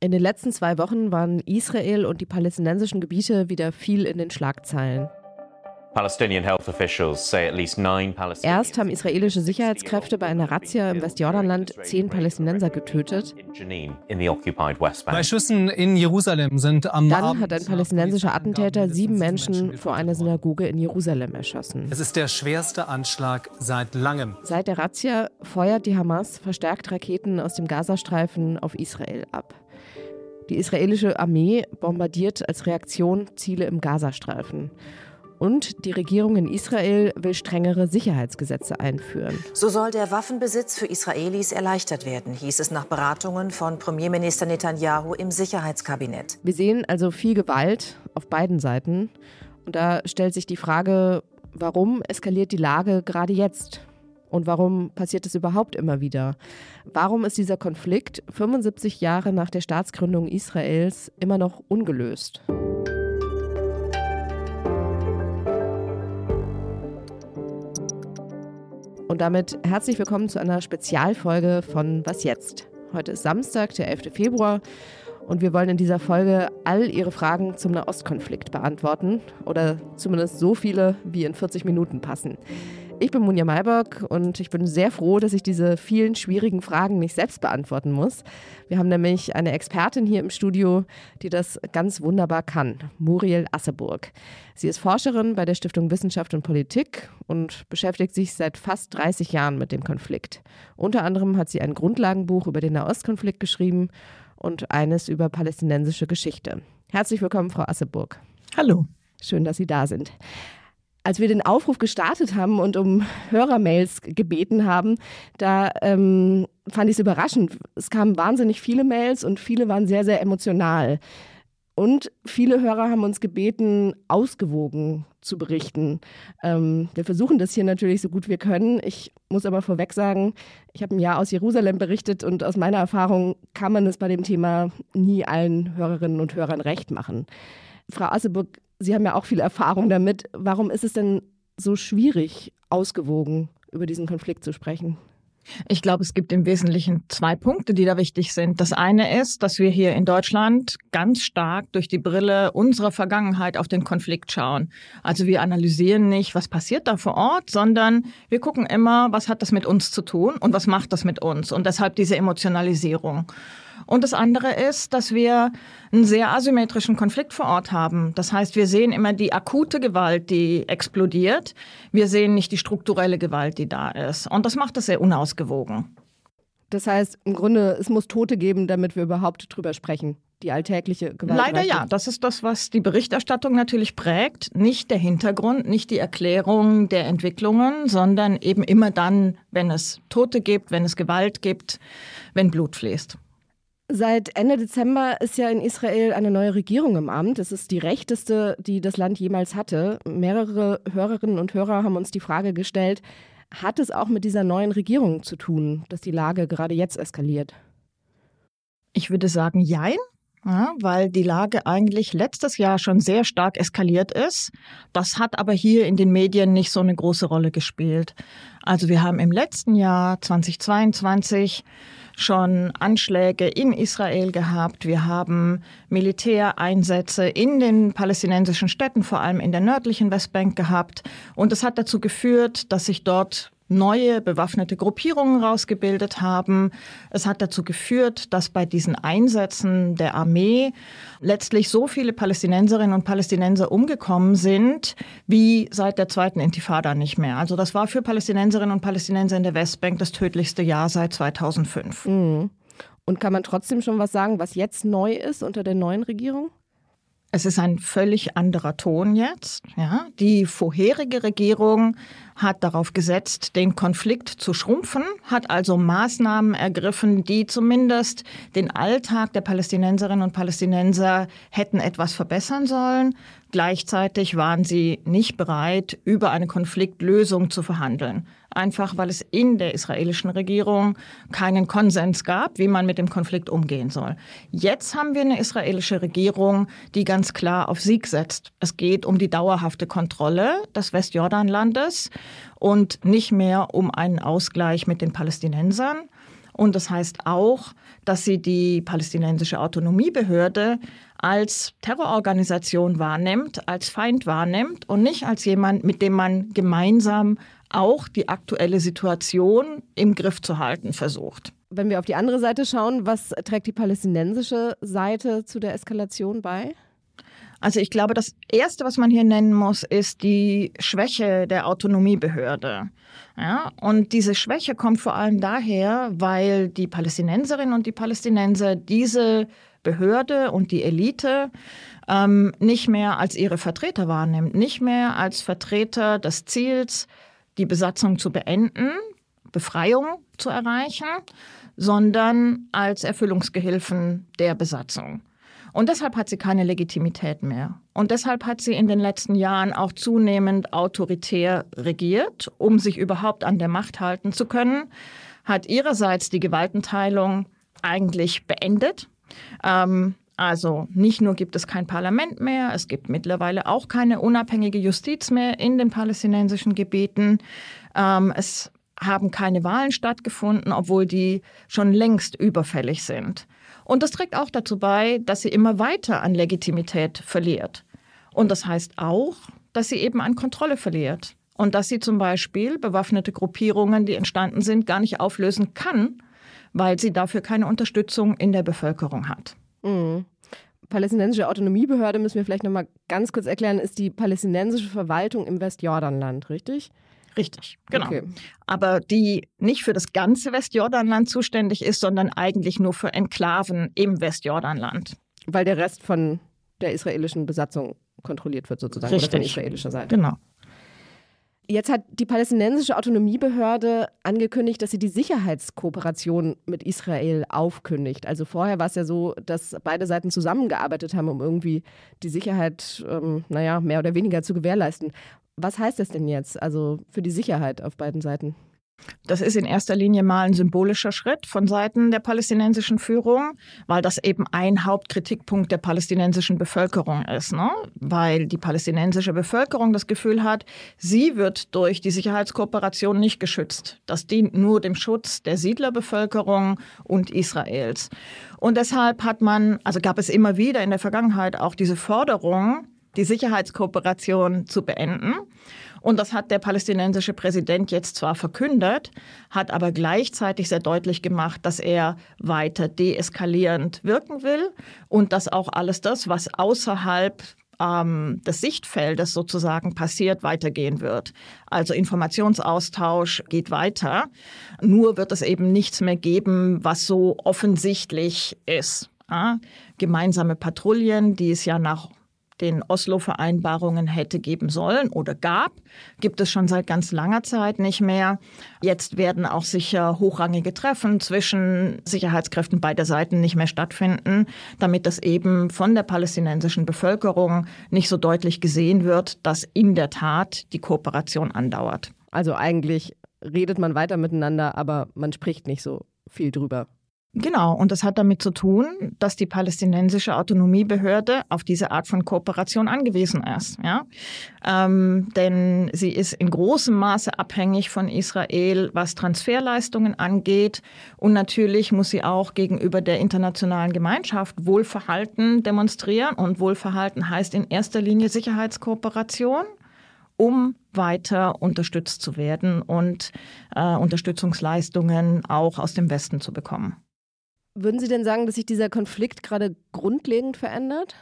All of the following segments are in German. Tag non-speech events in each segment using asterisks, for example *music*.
In den letzten zwei Wochen waren Israel und die palästinensischen Gebiete wieder viel in den Schlagzeilen. Erst haben israelische Sicherheitskräfte bei einer Razzia im Westjordanland zehn Palästinenser getötet. Bei Schüssen in Jerusalem sind am Dann Abend hat ein palästinensischer Attentäter sieben Menschen vor einer Synagoge in Jerusalem erschossen. Es ist der schwerste Anschlag seit langem. Seit der Razzia feuert die Hamas verstärkt Raketen aus dem Gazastreifen auf Israel ab. Die israelische Armee bombardiert als Reaktion Ziele im Gazastreifen. Und die Regierung in Israel will strengere Sicherheitsgesetze einführen. So soll der Waffenbesitz für Israelis erleichtert werden, hieß es nach Beratungen von Premierminister Netanyahu im Sicherheitskabinett. Wir sehen also viel Gewalt auf beiden Seiten. Und da stellt sich die Frage, warum eskaliert die Lage gerade jetzt? Und warum passiert es überhaupt immer wieder? Warum ist dieser Konflikt 75 Jahre nach der Staatsgründung Israels immer noch ungelöst? Und damit herzlich willkommen zu einer Spezialfolge von Was jetzt? Heute ist Samstag, der 11. Februar. Und wir wollen in dieser Folge all Ihre Fragen zum Nahostkonflikt beantworten. Oder zumindest so viele, wie in 40 Minuten passen. Ich bin Munja Mayberg und ich bin sehr froh, dass ich diese vielen schwierigen Fragen nicht selbst beantworten muss. Wir haben nämlich eine Expertin hier im Studio, die das ganz wunderbar kann, Muriel Asseburg. Sie ist Forscherin bei der Stiftung Wissenschaft und Politik und beschäftigt sich seit fast 30 Jahren mit dem Konflikt. Unter anderem hat sie ein Grundlagenbuch über den Nahostkonflikt geschrieben und eines über palästinensische Geschichte. Herzlich willkommen, Frau Asseburg. Hallo. Schön, dass Sie da sind als wir den Aufruf gestartet haben und um Hörermails gebeten haben, da ähm, fand ich es überraschend. Es kamen wahnsinnig viele Mails und viele waren sehr, sehr emotional. Und viele Hörer haben uns gebeten, ausgewogen zu berichten. Ähm, wir versuchen das hier natürlich so gut wir können. Ich muss aber vorweg sagen, ich habe ein Jahr aus Jerusalem berichtet und aus meiner Erfahrung kann man es bei dem Thema nie allen Hörerinnen und Hörern recht machen. Frau Asseburg, Sie haben ja auch viel Erfahrung damit. Warum ist es denn so schwierig, ausgewogen über diesen Konflikt zu sprechen? Ich glaube, es gibt im Wesentlichen zwei Punkte, die da wichtig sind. Das eine ist, dass wir hier in Deutschland ganz stark durch die Brille unserer Vergangenheit auf den Konflikt schauen. Also wir analysieren nicht, was passiert da vor Ort, sondern wir gucken immer, was hat das mit uns zu tun und was macht das mit uns. Und deshalb diese Emotionalisierung. Und das andere ist, dass wir einen sehr asymmetrischen Konflikt vor Ort haben. Das heißt, wir sehen immer die akute Gewalt, die explodiert. Wir sehen nicht die strukturelle Gewalt, die da ist. Und das macht es sehr unausgewogen. Das heißt, im Grunde, es muss Tote geben, damit wir überhaupt drüber sprechen. Die alltägliche Gewalt. Leider ja. Das ist das, was die Berichterstattung natürlich prägt. Nicht der Hintergrund, nicht die Erklärung der Entwicklungen, sondern eben immer dann, wenn es Tote gibt, wenn es Gewalt gibt, wenn Blut fließt. Seit Ende Dezember ist ja in Israel eine neue Regierung im Amt. Es ist die rechteste, die das Land jemals hatte. Mehrere Hörerinnen und Hörer haben uns die Frage gestellt, hat es auch mit dieser neuen Regierung zu tun, dass die Lage gerade jetzt eskaliert? Ich würde sagen, jein. Ja, weil die Lage eigentlich letztes Jahr schon sehr stark eskaliert ist. Das hat aber hier in den Medien nicht so eine große Rolle gespielt. Also wir haben im letzten Jahr 2022 schon Anschläge in Israel gehabt. Wir haben Militäreinsätze in den palästinensischen Städten, vor allem in der nördlichen Westbank gehabt. Und es hat dazu geführt, dass sich dort neue bewaffnete Gruppierungen rausgebildet haben. Es hat dazu geführt, dass bei diesen Einsätzen der Armee letztlich so viele Palästinenserinnen und Palästinenser umgekommen sind, wie seit der zweiten Intifada nicht mehr. Also das war für Palästinenserinnen und Palästinenser in der Westbank das tödlichste Jahr seit 2005. Mhm. Und kann man trotzdem schon was sagen, was jetzt neu ist unter der neuen Regierung? Es ist ein völlig anderer Ton jetzt. Ja. Die vorherige Regierung hat darauf gesetzt, den Konflikt zu schrumpfen, hat also Maßnahmen ergriffen, die zumindest den Alltag der Palästinenserinnen und Palästinenser hätten etwas verbessern sollen. Gleichzeitig waren sie nicht bereit, über eine Konfliktlösung zu verhandeln einfach weil es in der israelischen Regierung keinen Konsens gab, wie man mit dem Konflikt umgehen soll. Jetzt haben wir eine israelische Regierung, die ganz klar auf Sieg setzt. Es geht um die dauerhafte Kontrolle des Westjordanlandes und nicht mehr um einen Ausgleich mit den Palästinensern. Und das heißt auch, dass sie die palästinensische Autonomiebehörde als Terrororganisation wahrnimmt, als Feind wahrnimmt und nicht als jemand, mit dem man gemeinsam auch die aktuelle Situation im Griff zu halten versucht. Wenn wir auf die andere Seite schauen, was trägt die palästinensische Seite zu der Eskalation bei? Also ich glaube, das Erste, was man hier nennen muss, ist die Schwäche der Autonomiebehörde. Ja, und diese Schwäche kommt vor allem daher, weil die Palästinenserinnen und die Palästinenser diese Behörde und die Elite ähm, nicht mehr als ihre Vertreter wahrnimmt, nicht mehr als Vertreter des Ziels, die Besatzung zu beenden, Befreiung zu erreichen, sondern als Erfüllungsgehilfen der Besatzung. Und deshalb hat sie keine Legitimität mehr. Und deshalb hat sie in den letzten Jahren auch zunehmend autoritär regiert, um sich überhaupt an der Macht halten zu können, hat ihrerseits die Gewaltenteilung eigentlich beendet. Ähm, also nicht nur gibt es kein Parlament mehr, es gibt mittlerweile auch keine unabhängige Justiz mehr in den palästinensischen Gebieten. Ähm, es haben keine Wahlen stattgefunden, obwohl die schon längst überfällig sind. Und das trägt auch dazu bei, dass sie immer weiter an Legitimität verliert. Und das heißt auch, dass sie eben an Kontrolle verliert. Und dass sie zum Beispiel bewaffnete Gruppierungen, die entstanden sind, gar nicht auflösen kann, weil sie dafür keine Unterstützung in der Bevölkerung hat. Mhm. Palästinensische Autonomiebehörde müssen wir vielleicht noch mal ganz kurz erklären, ist die palästinensische Verwaltung im Westjordanland, richtig? Richtig, genau. Okay. Aber die nicht für das ganze Westjordanland zuständig ist, sondern eigentlich nur für Enklaven im Westjordanland. Weil der Rest von der israelischen Besatzung kontrolliert wird, sozusagen, Richtig. oder von israelischer Seite. Genau. Jetzt hat die palästinensische Autonomiebehörde angekündigt, dass sie die Sicherheitskooperation mit Israel aufkündigt. Also vorher war es ja so, dass beide Seiten zusammengearbeitet haben, um irgendwie die Sicherheit, ähm, naja, mehr oder weniger zu gewährleisten. Was heißt das denn jetzt, also für die Sicherheit auf beiden Seiten? Das ist in erster Linie mal ein symbolischer Schritt von Seiten der palästinensischen Führung, weil das eben ein Hauptkritikpunkt der palästinensischen Bevölkerung ist. Ne? Weil die palästinensische Bevölkerung das Gefühl hat, sie wird durch die Sicherheitskooperation nicht geschützt. Das dient nur dem Schutz der Siedlerbevölkerung und Israels. Und deshalb hat man, also gab es immer wieder in der Vergangenheit auch diese Forderung, die Sicherheitskooperation zu beenden. Und das hat der palästinensische Präsident jetzt zwar verkündet, hat aber gleichzeitig sehr deutlich gemacht, dass er weiter deeskalierend wirken will und dass auch alles das, was außerhalb ähm, des Sichtfeldes sozusagen passiert, weitergehen wird. Also Informationsaustausch geht weiter. Nur wird es eben nichts mehr geben, was so offensichtlich ist. Ja? Gemeinsame Patrouillen, die es ja nach den Oslo-Vereinbarungen hätte geben sollen oder gab, gibt es schon seit ganz langer Zeit nicht mehr. Jetzt werden auch sicher hochrangige Treffen zwischen Sicherheitskräften beider Seiten nicht mehr stattfinden, damit das eben von der palästinensischen Bevölkerung nicht so deutlich gesehen wird, dass in der Tat die Kooperation andauert. Also eigentlich redet man weiter miteinander, aber man spricht nicht so viel drüber. Genau, und das hat damit zu tun, dass die palästinensische Autonomiebehörde auf diese Art von Kooperation angewiesen ist. Ja? Ähm, denn sie ist in großem Maße abhängig von Israel, was Transferleistungen angeht. Und natürlich muss sie auch gegenüber der internationalen Gemeinschaft Wohlverhalten demonstrieren. Und Wohlverhalten heißt in erster Linie Sicherheitskooperation um weiter unterstützt zu werden und äh, Unterstützungsleistungen auch aus dem Westen zu bekommen. Würden Sie denn sagen, dass sich dieser Konflikt gerade grundlegend verändert?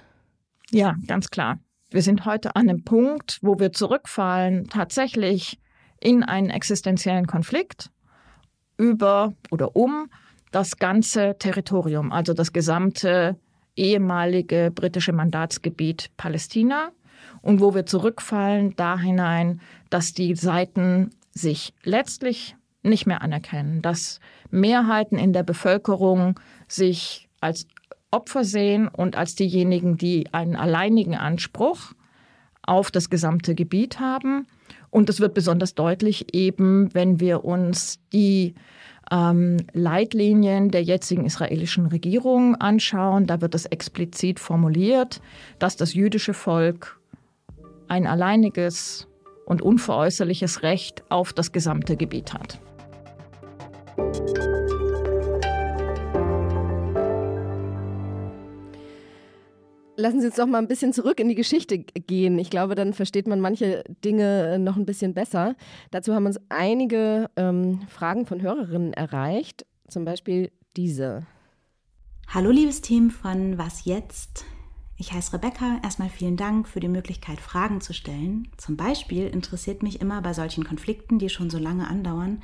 Ja, ganz klar. Wir sind heute an einem Punkt, wo wir zurückfallen tatsächlich in einen existenziellen Konflikt über oder um das ganze Territorium, also das gesamte ehemalige britische Mandatsgebiet Palästina und wo wir zurückfallen da hinein, dass die Seiten sich letztlich nicht mehr anerkennen, dass Mehrheiten in der Bevölkerung sich als Opfer sehen und als diejenigen, die einen alleinigen Anspruch auf das gesamte Gebiet haben. Und das wird besonders deutlich eben, wenn wir uns die ähm, Leitlinien der jetzigen israelischen Regierung anschauen. Da wird es explizit formuliert, dass das jüdische Volk ein alleiniges und unveräußerliches Recht auf das gesamte Gebiet hat. Lassen Sie uns doch mal ein bisschen zurück in die Geschichte gehen. Ich glaube, dann versteht man manche Dinge noch ein bisschen besser. Dazu haben uns einige ähm, Fragen von Hörerinnen erreicht, zum Beispiel diese. Hallo, liebes Team von Was jetzt? Ich heiße Rebecca. Erstmal vielen Dank für die Möglichkeit, Fragen zu stellen. Zum Beispiel interessiert mich immer bei solchen Konflikten, die schon so lange andauern,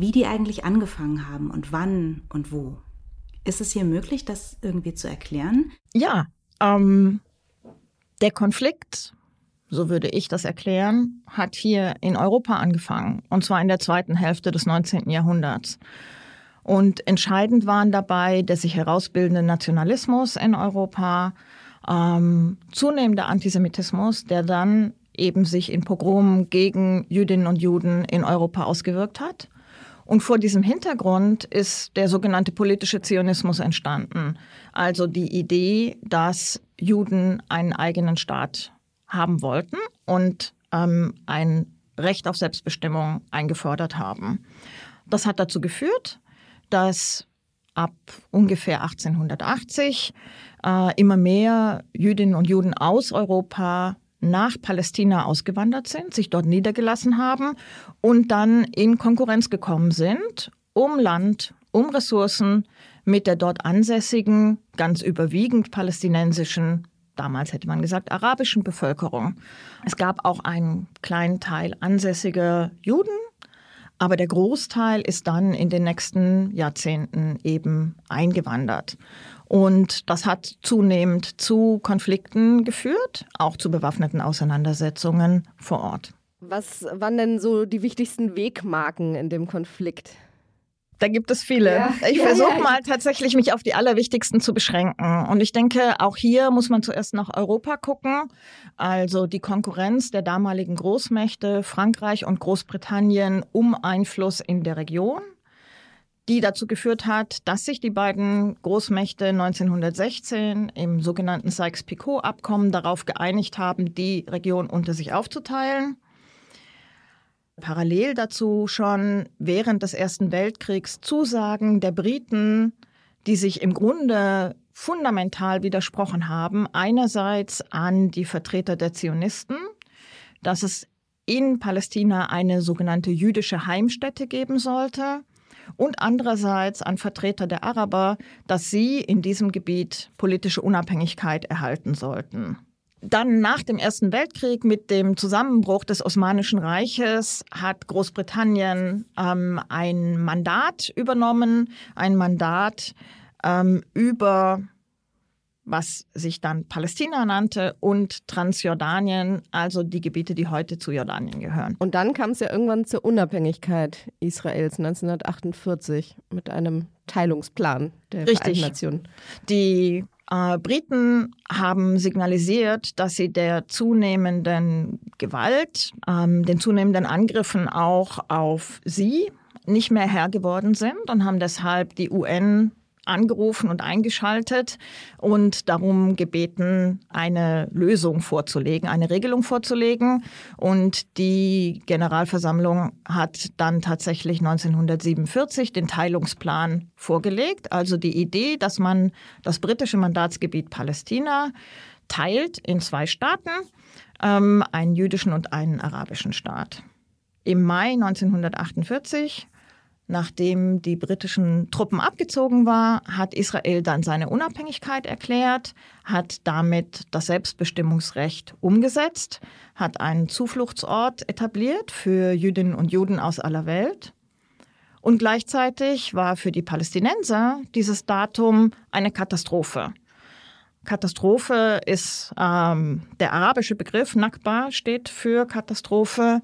wie die eigentlich angefangen haben und wann und wo. Ist es hier möglich, das irgendwie zu erklären? Ja, ähm, der Konflikt, so würde ich das erklären, hat hier in Europa angefangen, und zwar in der zweiten Hälfte des 19. Jahrhunderts. Und entscheidend waren dabei der sich herausbildende Nationalismus in Europa, ähm, zunehmender Antisemitismus, der dann eben sich in Pogromen gegen Jüdinnen und Juden in Europa ausgewirkt hat. Und vor diesem Hintergrund ist der sogenannte politische Zionismus entstanden. Also die Idee, dass Juden einen eigenen Staat haben wollten und ähm, ein Recht auf Selbstbestimmung eingefordert haben. Das hat dazu geführt, dass ab ungefähr 1880 äh, immer mehr Jüdinnen und Juden aus Europa nach Palästina ausgewandert sind, sich dort niedergelassen haben und dann in Konkurrenz gekommen sind um Land, um Ressourcen mit der dort ansässigen, ganz überwiegend palästinensischen, damals hätte man gesagt arabischen Bevölkerung. Es gab auch einen kleinen Teil ansässiger Juden, aber der Großteil ist dann in den nächsten Jahrzehnten eben eingewandert. Und das hat zunehmend zu Konflikten geführt, auch zu bewaffneten Auseinandersetzungen vor Ort. Was waren denn so die wichtigsten Wegmarken in dem Konflikt? Da gibt es viele. Ja. Ich ja, versuche ja. mal tatsächlich, mich auf die allerwichtigsten zu beschränken. Und ich denke, auch hier muss man zuerst nach Europa gucken. Also die Konkurrenz der damaligen Großmächte Frankreich und Großbritannien um Einfluss in der Region die dazu geführt hat, dass sich die beiden Großmächte 1916 im sogenannten Sykes-Picot-Abkommen darauf geeinigt haben, die Region unter sich aufzuteilen. Parallel dazu schon während des Ersten Weltkriegs Zusagen der Briten, die sich im Grunde fundamental widersprochen haben. Einerseits an die Vertreter der Zionisten, dass es in Palästina eine sogenannte jüdische Heimstätte geben sollte und andererseits an Vertreter der Araber, dass sie in diesem Gebiet politische Unabhängigkeit erhalten sollten. Dann nach dem Ersten Weltkrieg mit dem Zusammenbruch des Osmanischen Reiches hat Großbritannien ähm, ein Mandat übernommen, ein Mandat ähm, über was sich dann Palästina nannte, und Transjordanien, also die Gebiete, die heute zu Jordanien gehören. Und dann kam es ja irgendwann zur Unabhängigkeit Israels 1948 mit einem Teilungsplan der Richtig. Vereinten Nationen. Die äh, Briten haben signalisiert, dass sie der zunehmenden Gewalt, ähm, den zunehmenden Angriffen auch auf sie nicht mehr Herr geworden sind und haben deshalb die UN angerufen und eingeschaltet und darum gebeten, eine Lösung vorzulegen, eine Regelung vorzulegen. Und die Generalversammlung hat dann tatsächlich 1947 den Teilungsplan vorgelegt, also die Idee, dass man das britische Mandatsgebiet Palästina teilt in zwei Staaten, ähm, einen jüdischen und einen arabischen Staat. Im Mai 1948 Nachdem die britischen Truppen abgezogen waren, hat Israel dann seine Unabhängigkeit erklärt, hat damit das Selbstbestimmungsrecht umgesetzt, hat einen Zufluchtsort etabliert für Jüdinnen und Juden aus aller Welt. Und gleichzeitig war für die Palästinenser dieses Datum eine Katastrophe. Katastrophe ist ähm, der arabische Begriff, Nakba steht für Katastrophe,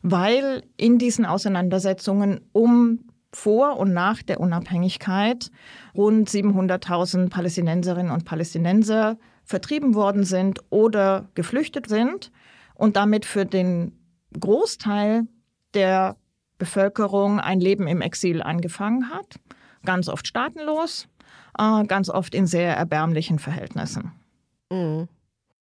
weil in diesen Auseinandersetzungen um vor und nach der Unabhängigkeit rund 700.000 Palästinenserinnen und Palästinenser vertrieben worden sind oder geflüchtet sind und damit für den Großteil der Bevölkerung ein Leben im Exil angefangen hat. Ganz oft staatenlos, äh, ganz oft in sehr erbärmlichen Verhältnissen. Mhm.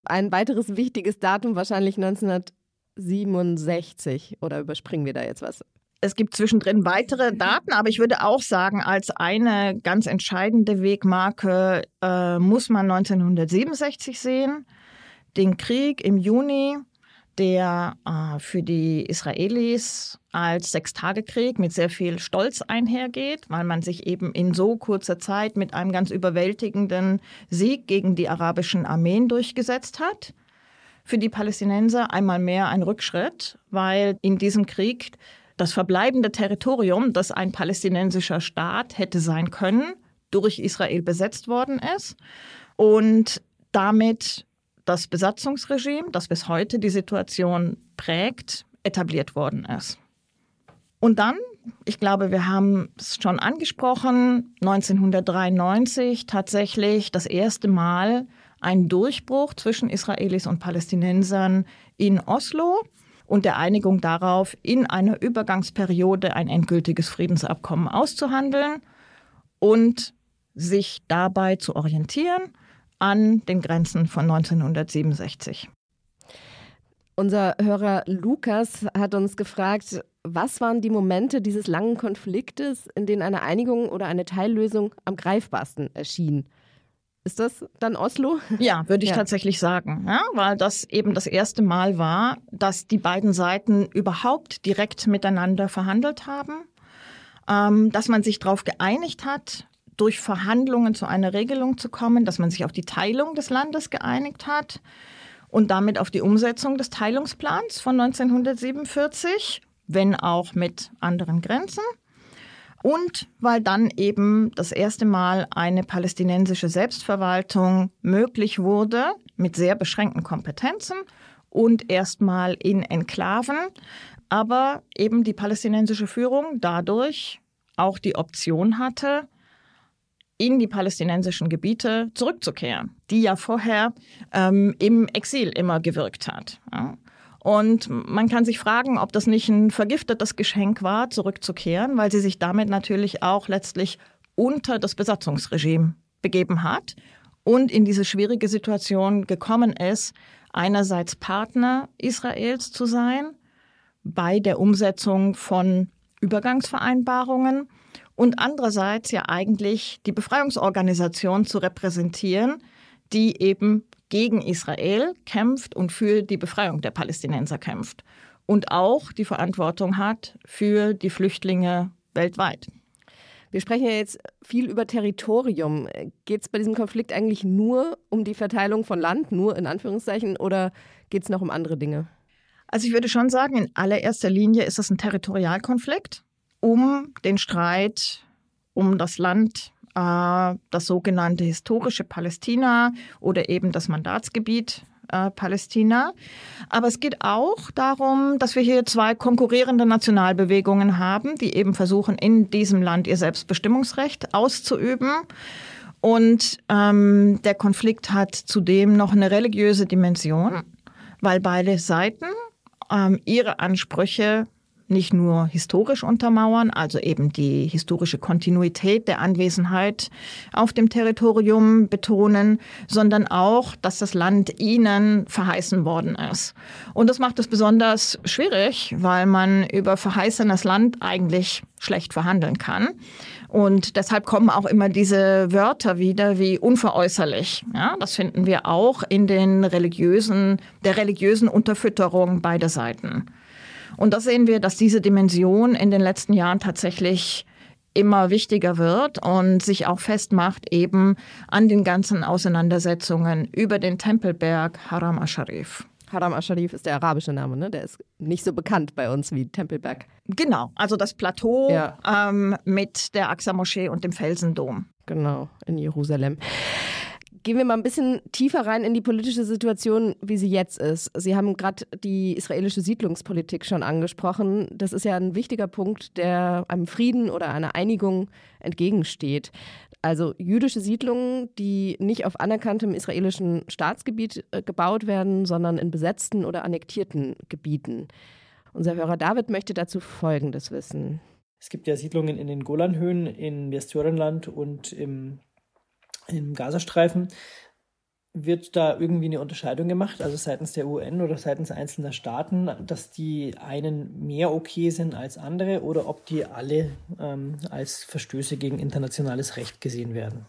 Ein weiteres wichtiges Datum wahrscheinlich 1967 oder überspringen wir da jetzt was? Es gibt zwischendrin weitere Daten, aber ich würde auch sagen, als eine ganz entscheidende Wegmarke äh, muss man 1967 sehen. Den Krieg im Juni, der äh, für die Israelis als Sechstagekrieg mit sehr viel Stolz einhergeht, weil man sich eben in so kurzer Zeit mit einem ganz überwältigenden Sieg gegen die arabischen Armeen durchgesetzt hat. Für die Palästinenser einmal mehr ein Rückschritt, weil in diesem Krieg das verbleibende Territorium, das ein palästinensischer Staat hätte sein können, durch Israel besetzt worden ist und damit das Besatzungsregime, das bis heute die Situation prägt, etabliert worden ist. Und dann, ich glaube, wir haben es schon angesprochen, 1993 tatsächlich das erste Mal ein Durchbruch zwischen Israelis und Palästinensern in Oslo und der Einigung darauf, in einer Übergangsperiode ein endgültiges Friedensabkommen auszuhandeln und sich dabei zu orientieren an den Grenzen von 1967. Unser Hörer Lukas hat uns gefragt, was waren die Momente dieses langen Konfliktes, in denen eine Einigung oder eine Teillösung am greifbarsten erschien? Ist das dann Oslo? *laughs* Ja, würde ich ja. tatsächlich sagen, ja, weil das eben das erste Mal war, dass die beiden Seiten überhaupt direkt miteinander verhandelt haben, ähm, dass man sich darauf geeinigt hat, durch Verhandlungen zu einer Regelung zu kommen, dass man sich auf die Teilung des Landes geeinigt hat und damit auf die Umsetzung des Teilungsplans von 1947, wenn auch mit anderen Grenzen und weil dann eben das erste Mal eine palästinensische Selbstverwaltung möglich wurde mit sehr beschränkten Kompetenzen und erstmal in Enklaven, aber eben die palästinensische Führung dadurch auch die Option hatte, in die palästinensischen Gebiete zurückzukehren, die ja vorher ähm, im Exil immer gewirkt hat. Ja. Und man kann sich fragen, ob das nicht ein vergiftetes Geschenk war, zurückzukehren, weil sie sich damit natürlich auch letztlich unter das Besatzungsregime begeben hat und in diese schwierige Situation gekommen ist, einerseits Partner Israels zu sein bei der Umsetzung von Übergangsvereinbarungen und andererseits ja eigentlich die Befreiungsorganisation zu repräsentieren, die eben gegen Israel kämpft und für die Befreiung der Palästinenser kämpft und auch die Verantwortung hat für die Flüchtlinge weltweit. Wir sprechen ja jetzt viel über Territorium. Geht es bei diesem Konflikt eigentlich nur um die Verteilung von Land, nur in Anführungszeichen, oder geht es noch um andere Dinge? Also ich würde schon sagen, in allererster Linie ist es ein Territorialkonflikt um den Streit um das Land äh, das sogenannte historische Palästina oder eben das Mandatsgebiet äh, Palästina. Aber es geht auch darum, dass wir hier zwei konkurrierende Nationalbewegungen haben, die eben versuchen, in diesem Land ihr Selbstbestimmungsrecht auszuüben. Und ähm, der Konflikt hat zudem noch eine religiöse Dimension, weil beide Seiten ähm, ihre Ansprüche nicht nur historisch untermauern, also eben die historische Kontinuität der Anwesenheit auf dem Territorium betonen, sondern auch, dass das Land ihnen verheißen worden ist. Und das macht es besonders schwierig, weil man über verheißenes Land eigentlich schlecht verhandeln kann. Und deshalb kommen auch immer diese Wörter wieder wie unveräußerlich. Ja, das finden wir auch in den religiösen, der religiösen Unterfütterung beider Seiten. Und da sehen wir, dass diese Dimension in den letzten Jahren tatsächlich immer wichtiger wird und sich auch festmacht eben an den ganzen Auseinandersetzungen über den Tempelberg Haram Asharif. Haram Asharif ist der arabische Name, ne? Der ist nicht so bekannt bei uns wie Tempelberg. Genau, also das Plateau ja. ähm, mit der Aqsa-Moschee und dem Felsendom. Genau, in Jerusalem. Gehen wir mal ein bisschen tiefer rein in die politische Situation, wie sie jetzt ist. Sie haben gerade die israelische Siedlungspolitik schon angesprochen. Das ist ja ein wichtiger Punkt, der einem Frieden oder einer Einigung entgegensteht. Also jüdische Siedlungen, die nicht auf anerkanntem israelischen Staatsgebiet äh, gebaut werden, sondern in besetzten oder annektierten Gebieten. Unser Hörer David möchte dazu Folgendes wissen. Es gibt ja Siedlungen in den Golanhöhen, in Westjordanland und im im Gazastreifen. Wird da irgendwie eine Unterscheidung gemacht, also seitens der UN oder seitens einzelner Staaten, dass die einen mehr okay sind als andere oder ob die alle ähm, als Verstöße gegen internationales Recht gesehen werden?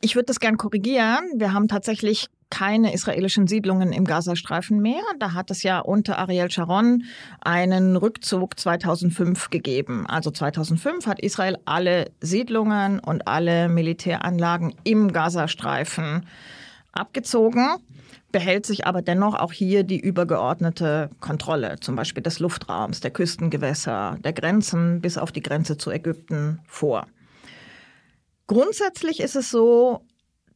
Ich würde das gern korrigieren. Wir haben tatsächlich keine israelischen Siedlungen im Gazastreifen mehr. Da hat es ja unter Ariel Sharon einen Rückzug 2005 gegeben. Also 2005 hat Israel alle Siedlungen und alle Militäranlagen im Gazastreifen abgezogen, behält sich aber dennoch auch hier die übergeordnete Kontrolle, zum Beispiel des Luftraums, der Küstengewässer, der Grenzen bis auf die Grenze zu Ägypten vor. Grundsätzlich ist es so,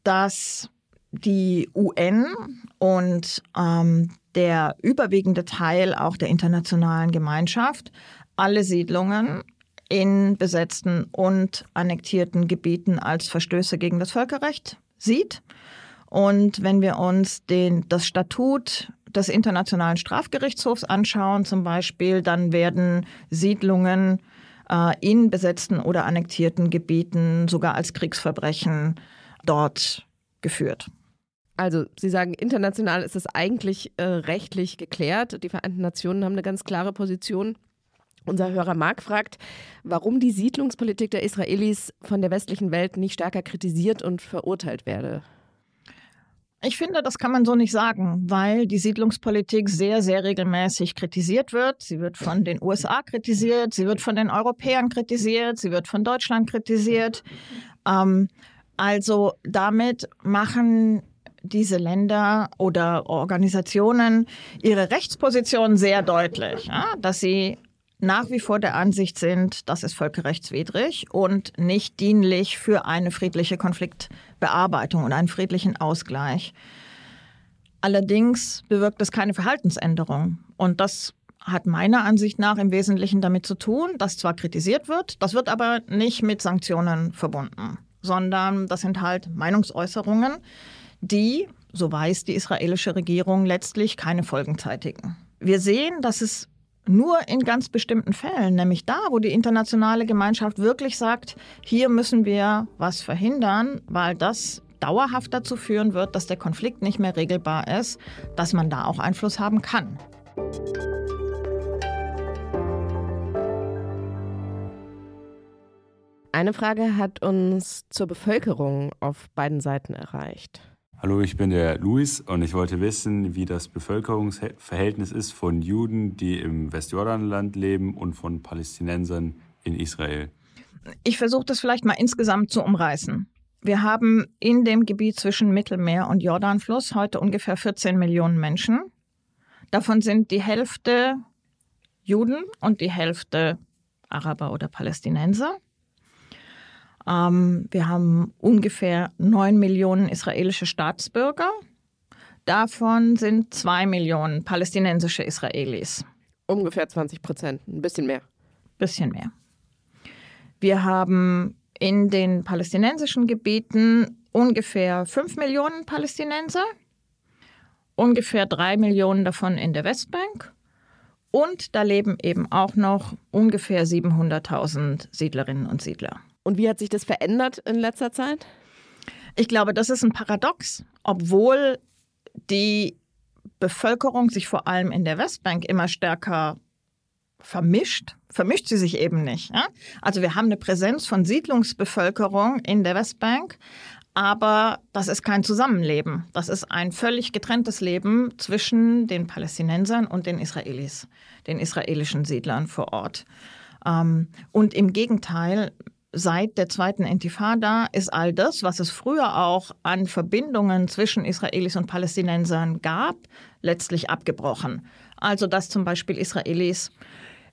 dass die UN und ähm, der überwiegende Teil auch der internationalen Gemeinschaft alle Siedlungen in besetzten und annektierten Gebieten als Verstöße gegen das Völkerrecht sieht. Und wenn wir uns den, das Statut des Internationalen Strafgerichtshofs anschauen, zum Beispiel, dann werden Siedlungen in besetzten oder annektierten Gebieten sogar als Kriegsverbrechen dort geführt. Also, Sie sagen, international ist es eigentlich äh, rechtlich geklärt. Die Vereinten Nationen haben eine ganz klare Position. Unser Hörer Mark fragt, warum die Siedlungspolitik der Israelis von der westlichen Welt nicht stärker kritisiert und verurteilt werde. Ich finde, das kann man so nicht sagen, weil die Siedlungspolitik sehr, sehr regelmäßig kritisiert wird. Sie wird von den USA kritisiert, sie wird von den Europäern kritisiert, sie wird von Deutschland kritisiert. Ähm, also damit machen diese Länder oder Organisationen ihre Rechtsposition sehr deutlich, ja, dass sie nach wie vor der Ansicht sind, das ist völkerrechtswidrig und nicht dienlich für eine friedliche Konfliktbearbeitung und einen friedlichen Ausgleich. Allerdings bewirkt es keine Verhaltensänderung. Und das hat meiner Ansicht nach im Wesentlichen damit zu tun, dass zwar kritisiert wird, das wird aber nicht mit Sanktionen verbunden, sondern das sind halt Meinungsäußerungen, die, so weiß die israelische Regierung, letztlich keine Folgen zeitigen. Wir sehen, dass es nur in ganz bestimmten Fällen, nämlich da, wo die internationale Gemeinschaft wirklich sagt, hier müssen wir was verhindern, weil das dauerhaft dazu führen wird, dass der Konflikt nicht mehr regelbar ist, dass man da auch Einfluss haben kann. Eine Frage hat uns zur Bevölkerung auf beiden Seiten erreicht. Hallo, ich bin der Luis und ich wollte wissen, wie das Bevölkerungsverhältnis ist von Juden, die im Westjordanland leben und von Palästinensern in Israel. Ich versuche das vielleicht mal insgesamt zu umreißen. Wir haben in dem Gebiet zwischen Mittelmeer und Jordanfluss heute ungefähr 14 Millionen Menschen. Davon sind die Hälfte Juden und die Hälfte Araber oder Palästinenser. Ähm, wir haben ungefähr neun Millionen israelische Staatsbürger. Davon sind zwei Millionen palästinensische Israelis. Ungefähr 20 Prozent, ein bisschen mehr. Bisschen mehr. Wir haben in den palästinensischen Gebieten ungefähr fünf Millionen Palästinenser, ungefähr drei Millionen davon in der Westbank. Und da leben eben auch noch ungefähr 700.000 Siedlerinnen und Siedler. Und wie hat sich das verändert in letzter Zeit? Ich glaube, das ist ein Paradox, obwohl die Bevölkerung sich vor allem in der Westbank immer stärker vermischt, vermischt sie sich eben nicht. Ja? Also wir haben eine Präsenz von Siedlungsbevölkerung in der Westbank, aber das ist kein Zusammenleben. Das ist ein völlig getrenntes Leben zwischen den Palästinensern und den Israelis, den israelischen Siedlern vor Ort. Ähm, und im Gegenteil, seit der zweiten Intifada ist all das, was es früher auch an Verbindungen zwischen Israelis und Palästinensern gab, letztlich abgebrochen. Also dass zum Beispiel Israelis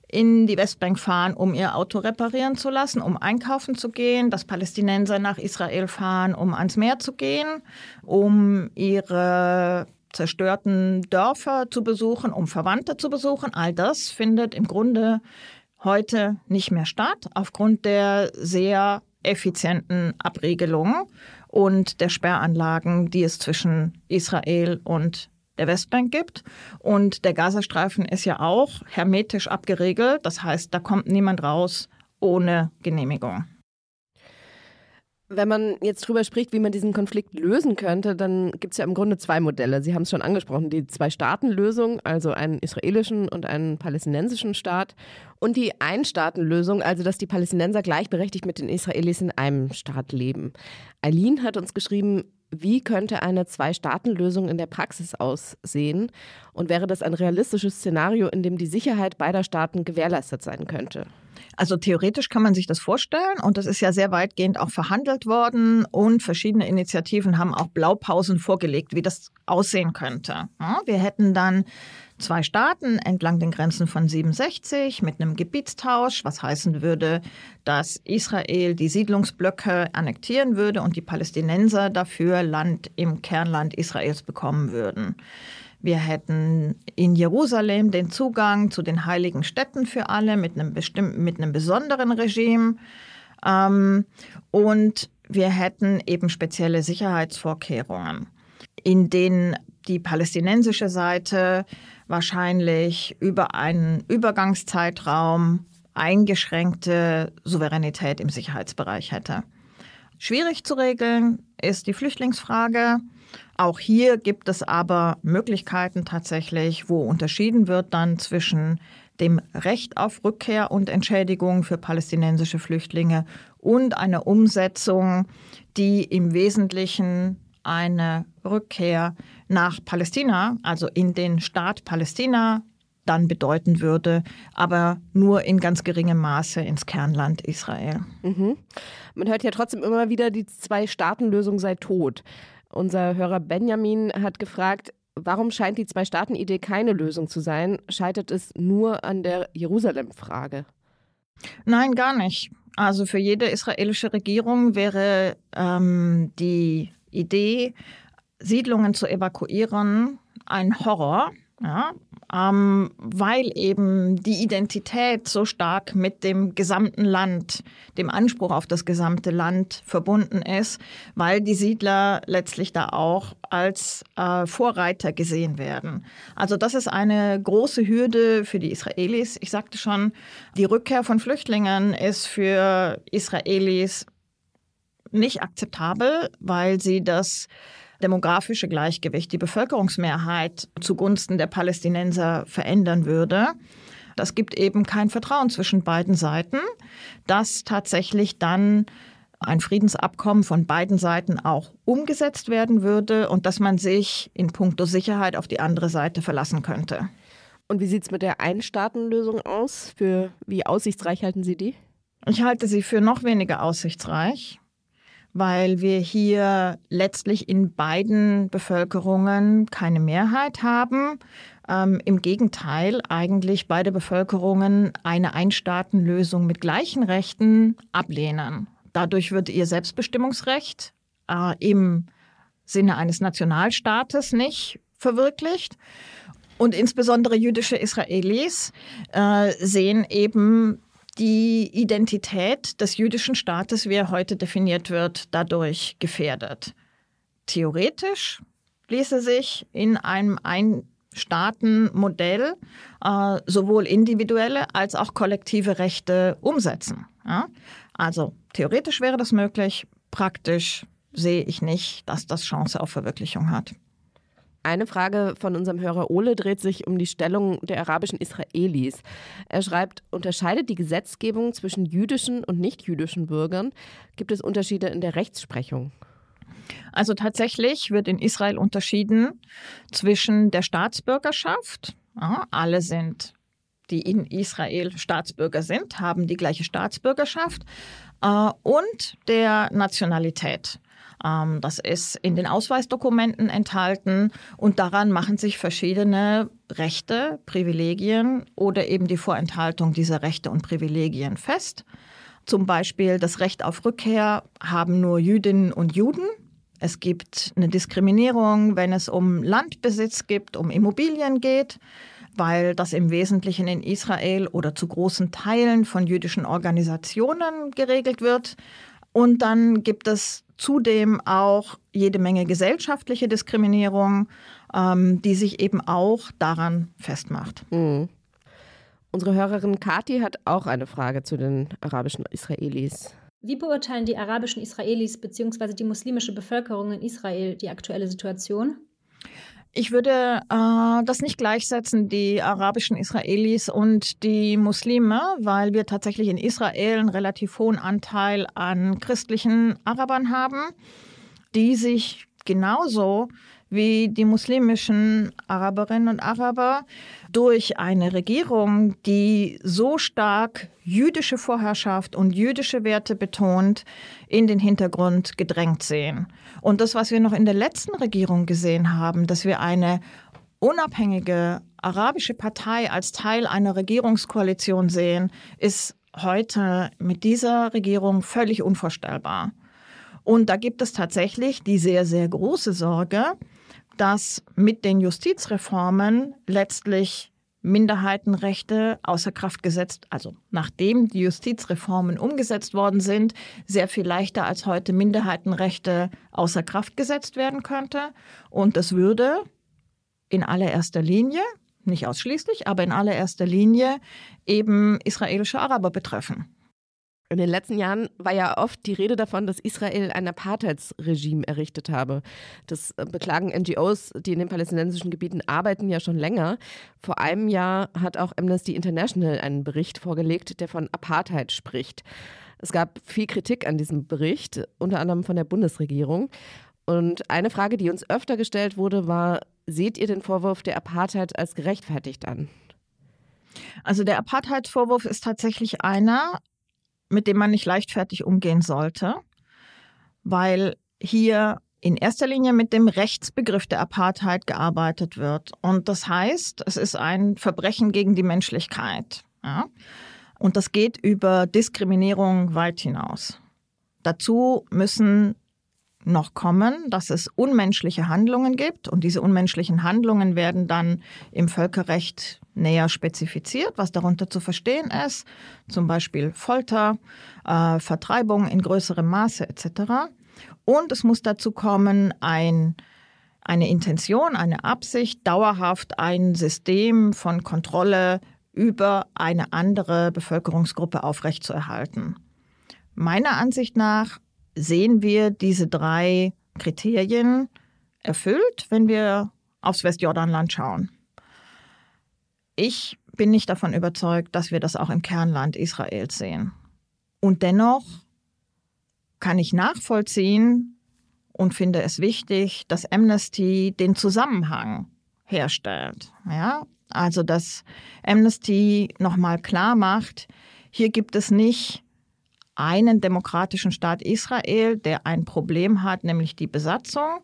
in die Westbank fahren, um ihr Auto reparieren zu lassen, um einkaufen zu gehen, dass Palästinenser nach Israel fahren, um ans Meer zu gehen, um ihre zerstörten Dörfer zu besuchen, um Verwandte zu besuchen. All das findet im Grunde heute nicht mehr statt, aufgrund der sehr effizienten Abregelung und der Sperranlagen, die es zwischen Israel und der Westbank gibt. Und der Gazastreifen ist ja auch hermetisch abgeregelt. Das heißt, da kommt niemand raus ohne Genehmigung. Wenn man jetzt drüber spricht, wie man diesen Konflikt lösen könnte, dann gibt es ja im Grunde zwei Modelle. Sie haben es schon angesprochen, die Zwei-Staaten-Lösung, also einen israelischen und einen palästinensischen Staat, und die Ein-Staaten-Lösung, also dass die Palästinenser gleichberechtigt mit den Israelis in einem Staat leben. Eileen hat uns geschrieben, wie könnte eine Zwei-Staaten-Lösung in der Praxis aussehen? Und wäre das ein realistisches Szenario, in dem die Sicherheit beider Staaten gewährleistet sein könnte? Also theoretisch kann man sich das vorstellen und das ist ja sehr weitgehend auch verhandelt worden und verschiedene Initiativen haben auch Blaupausen vorgelegt, wie das aussehen könnte. wir hätten dann zwei Staaten entlang den Grenzen von 67 mit einem Gebietstausch, was heißen würde, dass Israel die Siedlungsblöcke annektieren würde und die Palästinenser dafür Land im Kernland Israels bekommen würden. Wir hätten in Jerusalem den Zugang zu den heiligen Städten für alle mit einem bestimmten, mit einem besonderen Regime. Ähm, und wir hätten eben spezielle Sicherheitsvorkehrungen, in denen die palästinensische Seite wahrscheinlich über einen Übergangszeitraum eingeschränkte Souveränität im Sicherheitsbereich hätte. Schwierig zu regeln ist die Flüchtlingsfrage. Auch hier gibt es aber Möglichkeiten tatsächlich, wo unterschieden wird dann zwischen dem Recht auf Rückkehr und Entschädigung für palästinensische Flüchtlinge und einer Umsetzung, die im Wesentlichen eine Rückkehr nach Palästina, also in den Staat Palästina, dann bedeuten würde, aber nur in ganz geringem Maße ins Kernland Israel. Mhm. Man hört ja trotzdem immer wieder, die Zwei-Staaten-Lösung sei tot. Unser Hörer Benjamin hat gefragt, warum scheint die Zwei-Staaten-Idee keine Lösung zu sein? Scheitert es nur an der Jerusalem-Frage? Nein, gar nicht. Also für jede israelische Regierung wäre ähm, die Idee, Siedlungen zu evakuieren, ein Horror. Ja, ähm, weil eben die Identität so stark mit dem gesamten Land, dem Anspruch auf das gesamte Land verbunden ist, weil die Siedler letztlich da auch als äh, Vorreiter gesehen werden. Also das ist eine große Hürde für die Israelis. Ich sagte schon, die Rückkehr von Flüchtlingen ist für Israelis nicht akzeptabel, weil sie das demografische Gleichgewicht, die Bevölkerungsmehrheit zugunsten der Palästinenser verändern würde. Das gibt eben kein Vertrauen zwischen beiden Seiten, dass tatsächlich dann ein Friedensabkommen von beiden Seiten auch umgesetzt werden würde und dass man sich in puncto Sicherheit auf die andere Seite verlassen könnte. Und wie sieht es mit der Einstaatenlösung aus? Für wie aussichtsreich halten Sie die? Ich halte sie für noch weniger aussichtsreich weil wir hier letztlich in beiden Bevölkerungen keine Mehrheit haben. Ähm, Im Gegenteil, eigentlich beide Bevölkerungen eine Einstaatenlösung mit gleichen Rechten ablehnen. Dadurch wird ihr Selbstbestimmungsrecht äh, im Sinne eines Nationalstaates nicht verwirklicht. Und insbesondere jüdische Israelis äh, sehen eben die Identität des jüdischen Staates, wie er heute definiert wird, dadurch gefährdet. Theoretisch ließe sich in einem Ein-Staaten-Modell äh, sowohl individuelle als auch kollektive Rechte umsetzen. Ja? Also theoretisch wäre das möglich, praktisch sehe ich nicht, dass das Chance auf Verwirklichung hat. Eine Frage von unserem Hörer Ole dreht sich um die Stellung der arabischen Israelis. Er schreibt, unterscheidet die Gesetzgebung zwischen jüdischen und nichtjüdischen Bürgern? Gibt es Unterschiede in der Rechtsprechung? Also tatsächlich wird in Israel unterschieden zwischen der Staatsbürgerschaft. Ja, alle sind, die in Israel Staatsbürger sind, haben die gleiche Staatsbürgerschaft äh, und der Nationalität. Ähm, das ist in den Ausweisdokumenten enthalten und daran machen sich verschiedene Rechte, Privilegien oder eben die Vorenthaltung dieser Rechte und Privilegien fest. Zum Beispiel das Recht auf Rückkehr haben nur Jüdinnen und Juden. Es gibt eine Diskriminierung, wenn es um Landbesitz geht, um Immobilien geht, weil das im Wesentlichen in Israel oder zu großen Teilen von jüdischen Organisationen geregelt wird. Und dann gibt es zudem auch jede Menge gesellschaftliche Diskriminierung, ähm, die sich eben auch daran festmacht. Mhm. Unsere Hörerin Kati hat auch eine Frage zu den arabischen Israelis. Wie beurteilen die arabischen Israelis bzw. die muslimische Bevölkerung in Israel die aktuelle Situation? Ich würde äh, das nicht gleichsetzen, die arabischen Israelis und die Muslime, weil wir tatsächlich in Israel einen relativ hohen Anteil an christlichen Arabern haben, die sich genauso wie die muslimischen Araberinnen und Araber durch eine Regierung, die so stark jüdische Vorherrschaft und jüdische Werte betont, in den Hintergrund gedrängt sehen. Und das, was wir noch in der letzten Regierung gesehen haben, dass wir eine unabhängige arabische Partei als Teil einer Regierungskoalition sehen, ist heute mit dieser Regierung völlig unvorstellbar. Und da gibt es tatsächlich die sehr, sehr große Sorge, dass mit den Justizreformen letztlich Minderheitenrechte außer Kraft gesetzt, also nachdem die Justizreformen umgesetzt worden sind, sehr viel leichter als heute Minderheitenrechte außer Kraft gesetzt werden könnte. Und das würde in allererster Linie, nicht ausschließlich, aber in allererster Linie eben israelische Araber betreffen. In den letzten Jahren war ja oft die Rede davon, dass Israel ein Apartheidsregime errichtet habe. Das äh, beklagen NGOs, die in den palästinensischen Gebieten arbeiten, ja schon länger. Vor einem Jahr hat auch Amnesty International einen Bericht vorgelegt, der von Apartheid spricht. Es gab viel Kritik an diesem Bericht, unter anderem von der Bundesregierung. Und eine Frage, die uns öfter gestellt wurde, war, seht ihr den Vorwurf der Apartheid als gerechtfertigt an? Also der Apartheidsvorwurf ist tatsächlich einer, mit dem man nicht leichtfertig umgehen sollte, weil hier in erster Linie mit dem Rechtsbegriff der Apartheid gearbeitet wird. Und das heißt, es ist ein Verbrechen gegen die Menschlichkeit. Ja? Und das geht über Diskriminierung weit hinaus. Dazu müssen noch kommen, dass es unmenschliche Handlungen gibt und diese unmenschlichen Handlungen werden dann im Völkerrecht näher spezifiziert, was darunter zu verstehen ist, zum Beispiel Folter, äh, Vertreibung in größerem Maße etc. Und es muss dazu kommen, ein, eine Intention, eine Absicht, dauerhaft ein System von Kontrolle über eine andere Bevölkerungsgruppe aufrechtzuerhalten. Meiner Ansicht nach sehen wir diese drei Kriterien erfüllt, wenn wir aufs Westjordanland schauen. Ich bin nicht davon überzeugt, dass wir das auch im Kernland Israels sehen. Und dennoch kann ich nachvollziehen und finde es wichtig, dass Amnesty den Zusammenhang herstellt. Ja? Also, dass Amnesty nochmal klar macht, hier gibt es nicht einen demokratischen Staat Israel, der ein Problem hat, nämlich die Besatzung,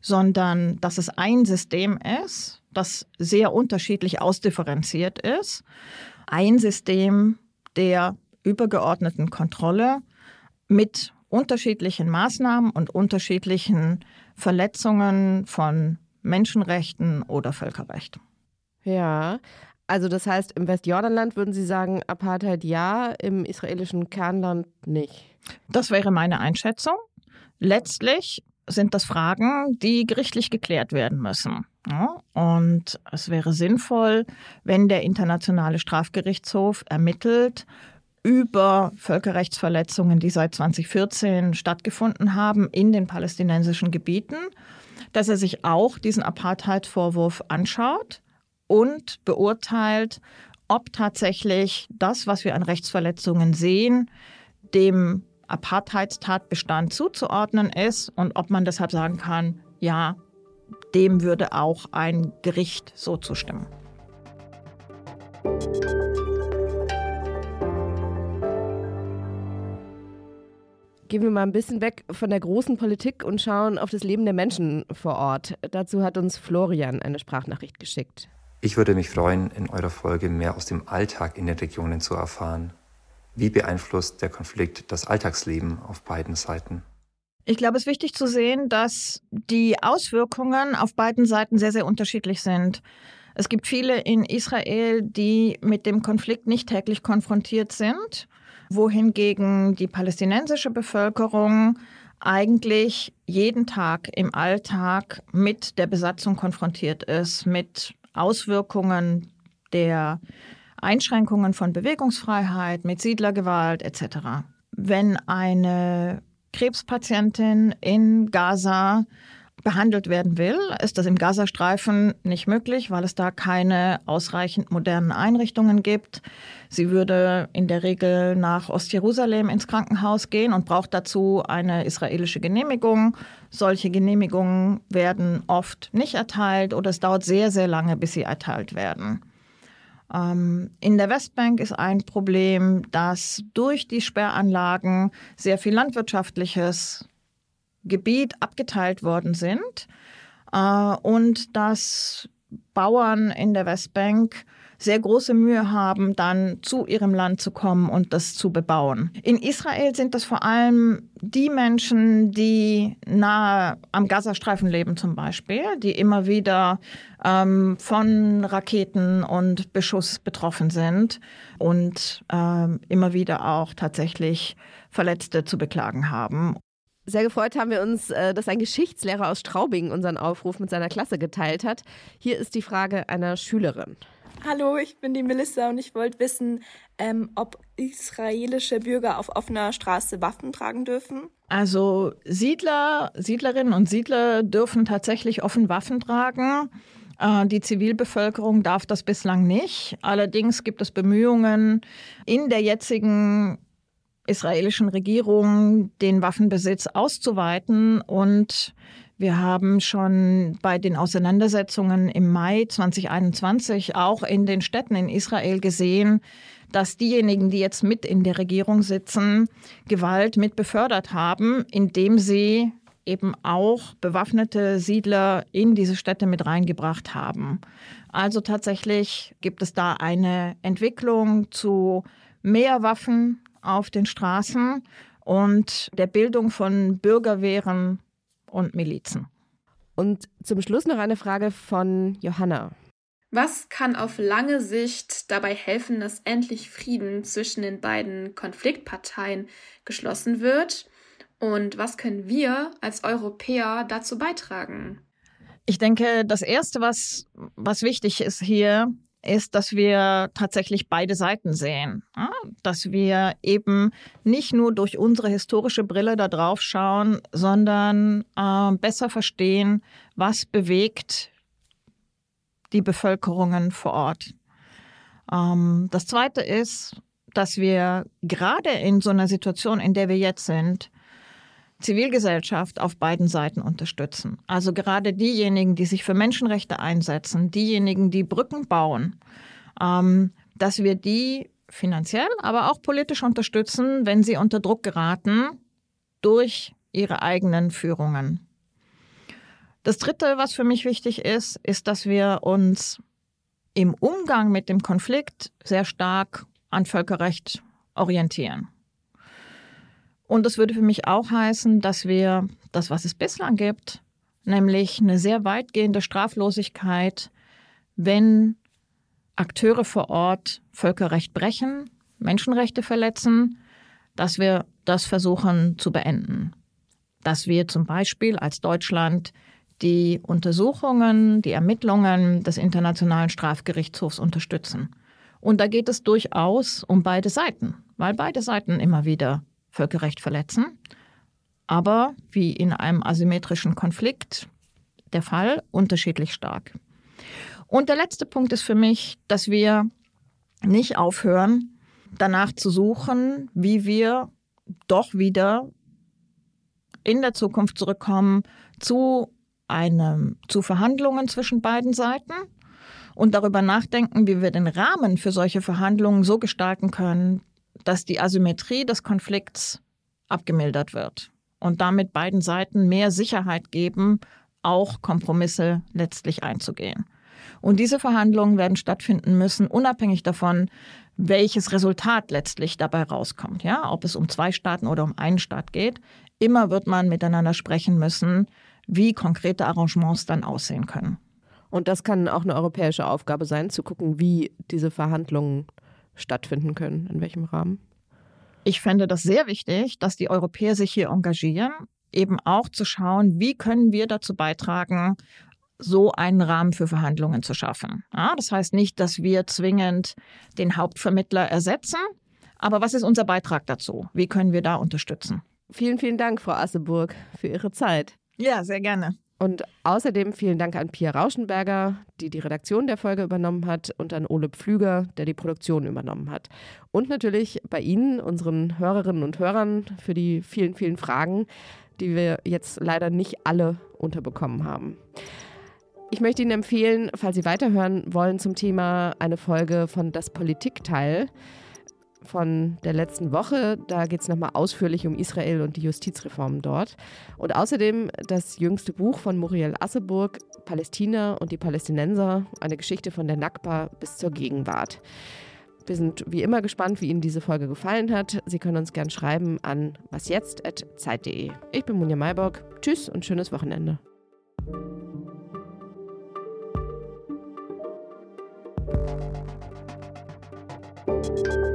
sondern dass es ein System ist, das sehr unterschiedlich ausdifferenziert ist. Ein System der übergeordneten Kontrolle mit unterschiedlichen Maßnahmen und unterschiedlichen Verletzungen von Menschenrechten oder Völkerrecht. Ja, also das heißt, im Westjordanland würden Sie sagen, Apartheid ja, im israelischen Kernland nicht. Das wäre meine Einschätzung. Letztlich sind das Fragen, die gerichtlich geklärt werden müssen. Ja, und es wäre sinnvoll, wenn der Internationale Strafgerichtshof ermittelt über Völkerrechtsverletzungen, die seit 2014 stattgefunden haben in den palästinensischen Gebieten, dass er sich auch diesen Apartheid-Vorwurf anschaut und beurteilt, ob tatsächlich das, was wir an Rechtsverletzungen sehen, dem Apartheidstatbestand zuzuordnen ist und ob man deshalb sagen kann, ja, dem würde auch ein Gericht so zustimmen. Gehen wir mal ein bisschen weg von der großen Politik und schauen auf das Leben der Menschen vor Ort. Dazu hat uns Florian eine Sprachnachricht geschickt. Ich würde mich freuen, in eurer Folge mehr aus dem Alltag in den Regionen zu erfahren. Wie beeinflusst der Konflikt das Alltagsleben auf beiden Seiten? Ich glaube, es ist wichtig zu sehen, dass die Auswirkungen auf beiden Seiten sehr, sehr unterschiedlich sind. Es gibt viele in Israel, die mit dem Konflikt nicht täglich konfrontiert sind, wohingegen die palästinensische Bevölkerung eigentlich jeden Tag im Alltag mit der Besatzung konfrontiert ist, mit Auswirkungen der Einschränkungen von Bewegungsfreiheit, mit Siedlergewalt etc. wenn eine Krebspatientin in Gaza behandelt werden will, ist das im Gazastreifen nicht möglich, weil es da keine ausreichend modernen Einrichtungen gibt. Sie würde in der Regel nach Ostjerusalem ins Krankenhaus gehen und braucht dazu eine israelische Genehmigung. Solche Genehmigungen werden oft nicht erteilt oder es dauert sehr, sehr lange, bis sie erteilt werden. Ähm, in der Westbank ist ein Problem, dass durch die Sperranlagen sehr viel landwirtschaftliches Gebiet abgeteilt worden sind äh, und dass Bauern in der Westbank sehr große Mühe haben, dann zu ihrem Land zu kommen und das zu bebauen. In Israel sind das vor allem die Menschen, die nahe am Gazastreifen leben zum Beispiel, die immer wieder ähm, von Raketen und Beschuss betroffen sind und ähm, immer wieder auch tatsächlich Verletzte zu beklagen haben. Sehr gefreut haben wir uns, äh, dass ein Geschichtslehrer aus Straubing unseren Aufruf mit seiner Klasse geteilt hat. Hier ist die Frage einer Schülerin. Hallo, ich bin die Melissa und ich wollte wissen, ähm, ob israelische Bürger auf offener Straße Waffen tragen dürfen. Also Siedler, Siedlerinnen und Siedler dürfen tatsächlich offen Waffen tragen. Äh, die Zivilbevölkerung darf das bislang nicht. Allerdings gibt es Bemühungen in der jetzigen israelischen Regierung, den Waffenbesitz auszuweiten. Und wir haben schon bei den Auseinandersetzungen im Mai 2021 auch in den Städten in Israel gesehen, dass diejenigen, die jetzt mit in der Regierung sitzen, Gewalt mit befördert haben, indem sie eben auch bewaffnete Siedler in diese Städte mit reingebracht haben. Also tatsächlich gibt es da eine Entwicklung zu mehr Waffen, auf den Straßen und der Bildung von Bürgerwehren und Milizen. Und zum Schluss noch eine Frage von Johanna. Was kann auf lange Sicht dabei helfen, dass endlich Frieden zwischen den beiden Konfliktparteien geschlossen wird? Und was können wir als Europäer dazu beitragen? Ich denke, das Erste, was, was wichtig ist hier, ist, dass wir tatsächlich beide Seiten sehen. Dass wir eben nicht nur durch unsere historische Brille da drauf schauen, sondern äh, besser verstehen, was bewegt die Bevölkerungen vor Ort. Ähm, das Zweite ist, dass wir gerade in so einer Situation, in der wir jetzt sind, Zivilgesellschaft auf beiden Seiten unterstützen. Also gerade diejenigen, die sich für Menschenrechte einsetzen, diejenigen, die Brücken bauen, ähm, dass wir die finanziell, aber auch politisch unterstützen, wenn sie unter Druck geraten durch ihre eigenen Führungen. Das Dritte, was für mich wichtig ist, ist, dass wir uns im Umgang mit dem Konflikt sehr stark an Völkerrecht orientieren. Und das würde für mich auch heißen, dass wir das, was es bislang gibt, nämlich eine sehr weitgehende Straflosigkeit, wenn Akteure vor Ort Völkerrecht brechen, Menschenrechte verletzen, dass wir das versuchen zu beenden. Dass wir zum Beispiel als Deutschland die Untersuchungen, die Ermittlungen des Internationalen Strafgerichtshofs unterstützen. Und da geht es durchaus um beide Seiten, weil beide Seiten immer wieder Völkerrecht verletzen. Aber wie in einem asymmetrischen Konflikt der Fall, unterschiedlich stark. Und der letzte Punkt ist für mich, dass wir nicht aufhören, danach zu suchen, wie wir doch wieder in der Zukunft zurückkommen zu einem, zu Verhandlungen zwischen beiden Seiten und darüber nachdenken, wie wir den Rahmen für solche Verhandlungen so gestalten können, dass die Asymmetrie des Konflikts abgemildert wird und damit beiden Seiten mehr Sicherheit geben, auch Kompromisse letztlich einzugehen. Und diese Verhandlungen werden stattfinden müssen, unabhängig davon, welches Resultat letztlich dabei rauskommt. Ja, ob es um zwei Staaten oder um einen Staat geht. Immer wird man miteinander sprechen müssen, wie konkrete Arrangements dann aussehen können. Und das kann auch eine europäische Aufgabe sein, zu gucken, wie diese Verhandlungen stattfinden können, in welchem Rahmen? Ich fände das sehr wichtig, dass die Europäer sich hier engagieren, eben auch zu schauen, wie können wir dazu beitragen, so einen Rahmen für Verhandlungen zu schaffen. Ja, das heißt nicht, dass wir zwingend den Hauptvermittler ersetzen, Aber was ist unser Beitrag dazu? Wie können wir da unterstützen? Vielen, vielen Dank, Frau Asseburg, für Ihre Zeit. Ja, sehr gerne. Und außerdem vielen Dank an Pia Rauschenberger, die die Redaktion der Folge übernommen hat, und an Ole Pflüger, der die Produktion übernommen hat. Und natürlich bei Ihnen, unseren Hörerinnen und Hörern, für die vielen, vielen Fragen, die wir jetzt leider nicht alle unterbekommen haben. Ich möchte Ihnen empfehlen, falls Sie weiterhören wollen zum Thema, eine Folge von Das Politikteil von der letzten Woche. Da geht es nochmal ausführlich um Israel und die Justizreformen dort. Und außerdem das jüngste Buch von Muriel Asseburg, Palästina und die Palästinenser, eine Geschichte von der Nakba bis zur Gegenwart. Wir sind wie immer gespannt, wie Ihnen diese Folge gefallen hat. Sie können uns gern schreiben an wasjetzt.zeit.de. Ich bin Munja Maybock. Tschüss und schönes Wochenende. Thank